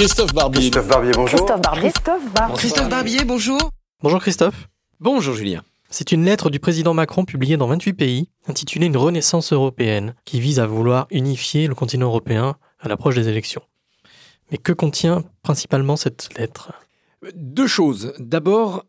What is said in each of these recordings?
Christophe Barbier. Christophe Barbier, bonjour. Christophe Barbier. Christophe Barbier. Christophe Barbier, bonjour. Bonjour Christophe. Bonjour Julien. C'est une lettre du président Macron publiée dans 28 pays, intitulée Une renaissance européenne, qui vise à vouloir unifier le continent européen à l'approche des élections. Mais que contient principalement cette lettre? Deux choses. D'abord,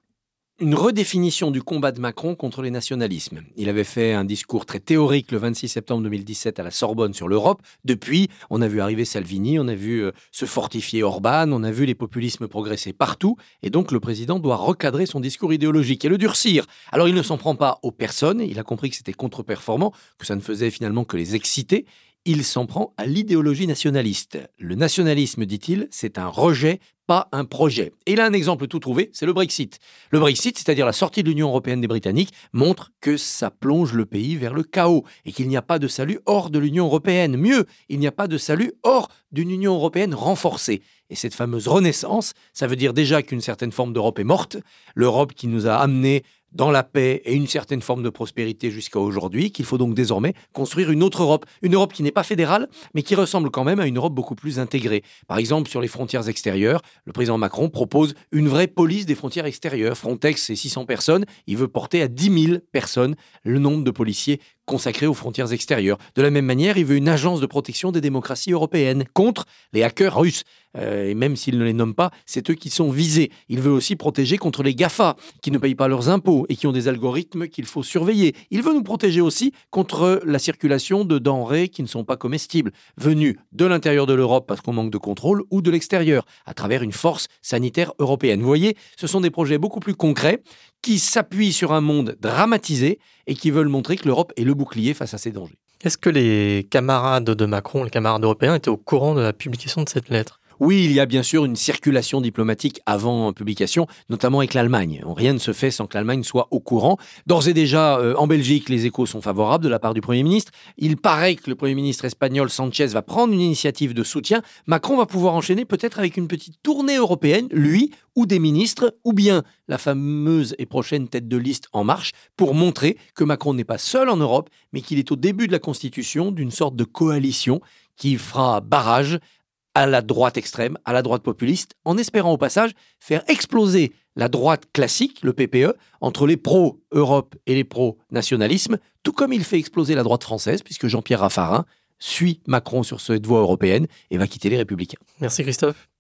une redéfinition du combat de Macron contre les nationalismes. Il avait fait un discours très théorique le 26 septembre 2017 à la Sorbonne sur l'Europe. Depuis, on a vu arriver Salvini, on a vu euh, se fortifier Orban, on a vu les populismes progresser partout. Et donc, le président doit recadrer son discours idéologique et le durcir. Alors, il ne s'en prend pas aux personnes. Il a compris que c'était contre-performant, que ça ne faisait finalement que les exciter il s'en prend à l'idéologie nationaliste. Le nationalisme, dit-il, c'est un rejet, pas un projet. Et a un exemple tout trouvé, c'est le Brexit. Le Brexit, c'est-à-dire la sortie de l'Union européenne des Britanniques, montre que ça plonge le pays vers le chaos et qu'il n'y a pas de salut hors de l'Union européenne. Mieux, il n'y a pas de salut hors d'une Union européenne renforcée. Et cette fameuse renaissance, ça veut dire déjà qu'une certaine forme d'Europe est morte, l'Europe qui nous a amenés dans la paix et une certaine forme de prospérité jusqu'à aujourd'hui, qu'il faut donc désormais construire une autre Europe. Une Europe qui n'est pas fédérale, mais qui ressemble quand même à une Europe beaucoup plus intégrée. Par exemple, sur les frontières extérieures, le président Macron propose une vraie police des frontières extérieures. Frontex, c'est 600 personnes. Il veut porter à 10 000 personnes le nombre de policiers consacrés aux frontières extérieures. De la même manière, il veut une agence de protection des démocraties européennes contre les hackers russes. Euh, et même s'il ne les nomme pas, c'est eux qui sont visés. Il veut aussi protéger contre les GAFA, qui ne payent pas leurs impôts et qui ont des algorithmes qu'il faut surveiller. Il veut nous protéger aussi contre la circulation de denrées qui ne sont pas comestibles, venues de l'intérieur de l'Europe parce qu'on manque de contrôle, ou de l'extérieur, à travers une force sanitaire européenne. Vous voyez, ce sont des projets beaucoup plus concrets qui s'appuient sur un monde dramatisé et qui veulent montrer que l'Europe est le bouclier face à ces dangers. Est-ce que les camarades de Macron, les camarades européens, étaient au courant de la publication de cette lettre? Oui, il y a bien sûr une circulation diplomatique avant publication, notamment avec l'Allemagne. Rien ne se fait sans que l'Allemagne soit au courant. D'ores et déjà, euh, en Belgique, les échos sont favorables de la part du Premier ministre. Il paraît que le Premier ministre espagnol Sanchez va prendre une initiative de soutien. Macron va pouvoir enchaîner peut-être avec une petite tournée européenne, lui ou des ministres, ou bien la fameuse et prochaine tête de liste En Marche, pour montrer que Macron n'est pas seul en Europe, mais qu'il est au début de la constitution d'une sorte de coalition qui fera barrage à la droite extrême, à la droite populiste, en espérant au passage faire exploser la droite classique, le PPE, entre les pro-Europe et les pro-nationalisme, tout comme il fait exploser la droite française, puisque Jean-Pierre Raffarin suit Macron sur cette voie européenne et va quitter les Républicains. Merci Christophe.